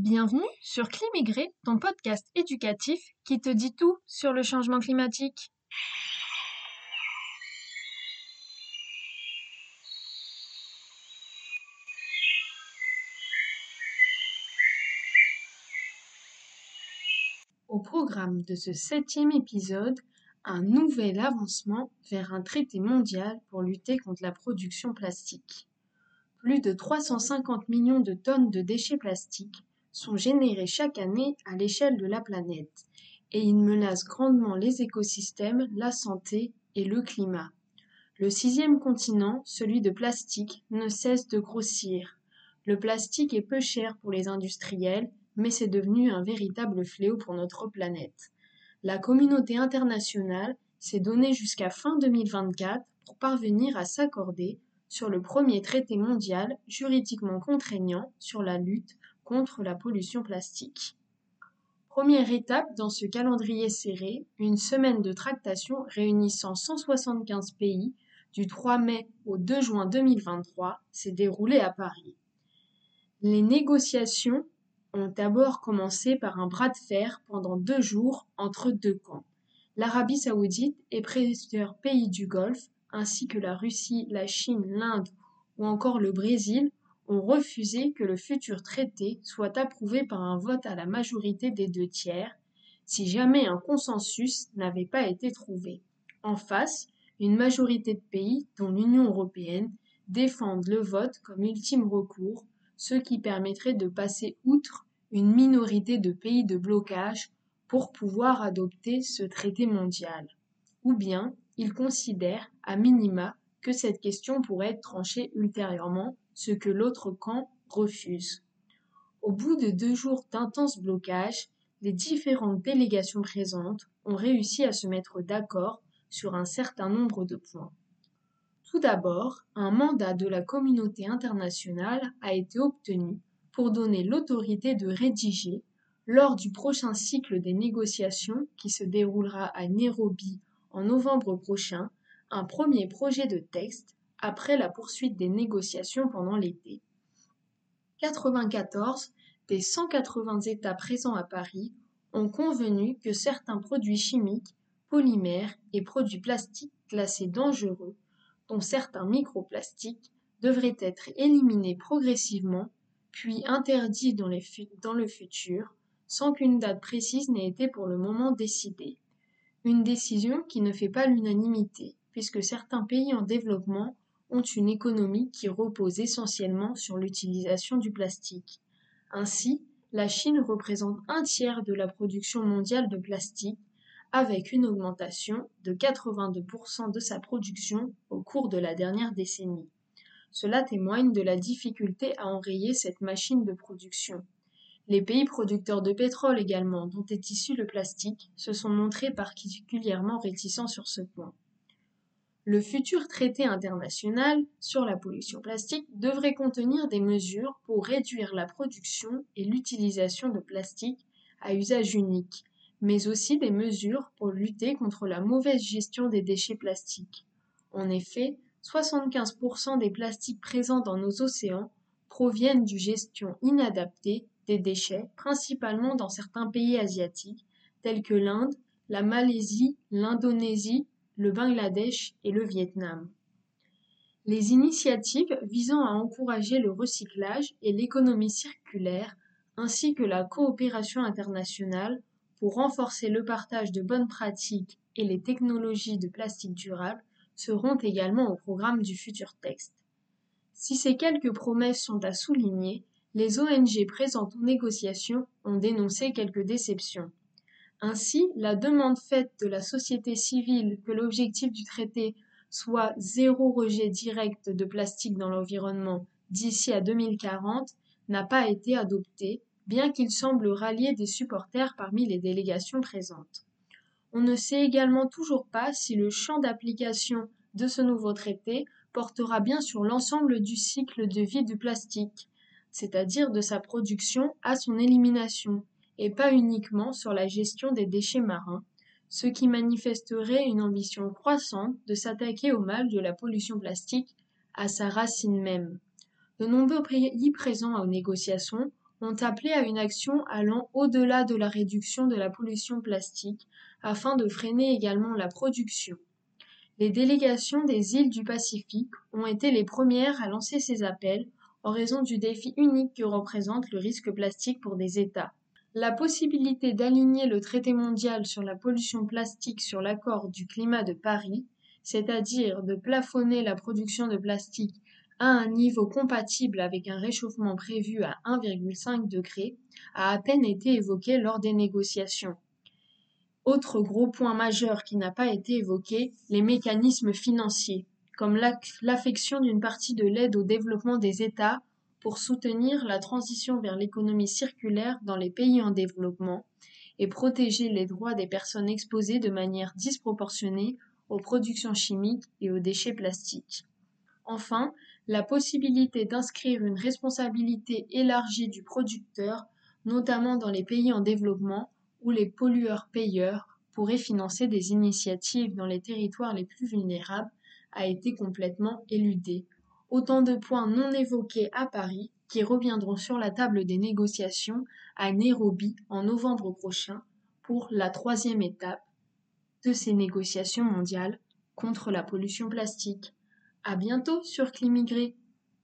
Bienvenue sur Climigré, ton podcast éducatif qui te dit tout sur le changement climatique. Au programme de ce septième épisode, un nouvel avancement vers un traité mondial pour lutter contre la production plastique. Plus de 350 millions de tonnes de déchets plastiques sont générés chaque année à l'échelle de la planète et ils menacent grandement les écosystèmes, la santé et le climat. Le sixième continent, celui de plastique, ne cesse de grossir. Le plastique est peu cher pour les industriels, mais c'est devenu un véritable fléau pour notre planète. La communauté internationale s'est donnée jusqu'à fin 2024 pour parvenir à s'accorder sur le premier traité mondial juridiquement contraignant sur la lutte contre la pollution plastique. Première étape dans ce calendrier serré, une semaine de tractation réunissant 175 pays du 3 mai au 2 juin 2023 s'est déroulée à Paris. Les négociations ont d'abord commencé par un bras de fer pendant deux jours entre deux camps. L'Arabie saoudite et plusieurs pays du Golfe, ainsi que la Russie, la Chine, l'Inde ou encore le Brésil, ont refusé que le futur traité soit approuvé par un vote à la majorité des deux tiers, si jamais un consensus n'avait pas été trouvé. En face, une majorité de pays, dont l'Union européenne, défendent le vote comme ultime recours, ce qui permettrait de passer outre une minorité de pays de blocage pour pouvoir adopter ce traité mondial. Ou bien, ils considèrent, à minima, que cette question pourrait être tranchée ultérieurement ce que l'autre camp refuse. Au bout de deux jours d'intenses blocages, les différentes délégations présentes ont réussi à se mettre d'accord sur un certain nombre de points. Tout d'abord, un mandat de la communauté internationale a été obtenu pour donner l'autorité de rédiger, lors du prochain cycle des négociations qui se déroulera à Nairobi en novembre prochain, un premier projet de texte après la poursuite des négociations pendant l'été. 94 des 180 États présents à Paris ont convenu que certains produits chimiques, polymères et produits plastiques classés dangereux, dont certains microplastiques, devraient être éliminés progressivement, puis interdits dans, dans le futur, sans qu'une date précise n'ait été pour le moment décidée. Une décision qui ne fait pas l'unanimité, puisque certains pays en développement ont une économie qui repose essentiellement sur l'utilisation du plastique. Ainsi, la Chine représente un tiers de la production mondiale de plastique, avec une augmentation de 82% de sa production au cours de la dernière décennie. Cela témoigne de la difficulté à enrayer cette machine de production. Les pays producteurs de pétrole également, dont est issu le plastique, se sont montrés particulièrement réticents sur ce point. Le futur traité international sur la pollution plastique devrait contenir des mesures pour réduire la production et l'utilisation de plastique à usage unique, mais aussi des mesures pour lutter contre la mauvaise gestion des déchets plastiques. En effet, 75% des plastiques présents dans nos océans proviennent d'une gestion inadaptée des déchets, principalement dans certains pays asiatiques, tels que l'Inde, la Malaisie, l'Indonésie le Bangladesh et le Vietnam. Les initiatives visant à encourager le recyclage et l'économie circulaire, ainsi que la coopération internationale pour renforcer le partage de bonnes pratiques et les technologies de plastique durable, seront également au programme du futur texte. Si ces quelques promesses sont à souligner, les ONG présentes aux négociations ont dénoncé quelques déceptions. Ainsi, la demande faite de la société civile que l'objectif du traité soit zéro rejet direct de plastique dans l'environnement d'ici à 2040 n'a pas été adoptée, bien qu'il semble rallier des supporters parmi les délégations présentes. On ne sait également toujours pas si le champ d'application de ce nouveau traité portera bien sur l'ensemble du cycle de vie du plastique, c'est-à-dire de sa production à son élimination, et pas uniquement sur la gestion des déchets marins, ce qui manifesterait une ambition croissante de s'attaquer au mal de la pollution plastique à sa racine même. De nombreux pays présents aux négociations ont appelé à une action allant au-delà de la réduction de la pollution plastique afin de freiner également la production. Les délégations des îles du Pacifique ont été les premières à lancer ces appels en raison du défi unique que représente le risque plastique pour des États. La possibilité d'aligner le traité mondial sur la pollution plastique sur l'accord du climat de Paris, c'est-à-dire de plafonner la production de plastique à un niveau compatible avec un réchauffement prévu à 1,5 degré, a à peine été évoquée lors des négociations. Autre gros point majeur qui n'a pas été évoqué, les mécanismes financiers, comme l'affection d'une partie de l'aide au développement des États pour soutenir la transition vers l'économie circulaire dans les pays en développement et protéger les droits des personnes exposées de manière disproportionnée aux productions chimiques et aux déchets plastiques. Enfin, la possibilité d'inscrire une responsabilité élargie du producteur, notamment dans les pays en développement, où les pollueurs-payeurs pourraient financer des initiatives dans les territoires les plus vulnérables a été complètement éludée. Autant de points non évoqués à Paris qui reviendront sur la table des négociations à Nairobi en novembre prochain pour la troisième étape de ces négociations mondiales contre la pollution plastique. À bientôt sur Climigré.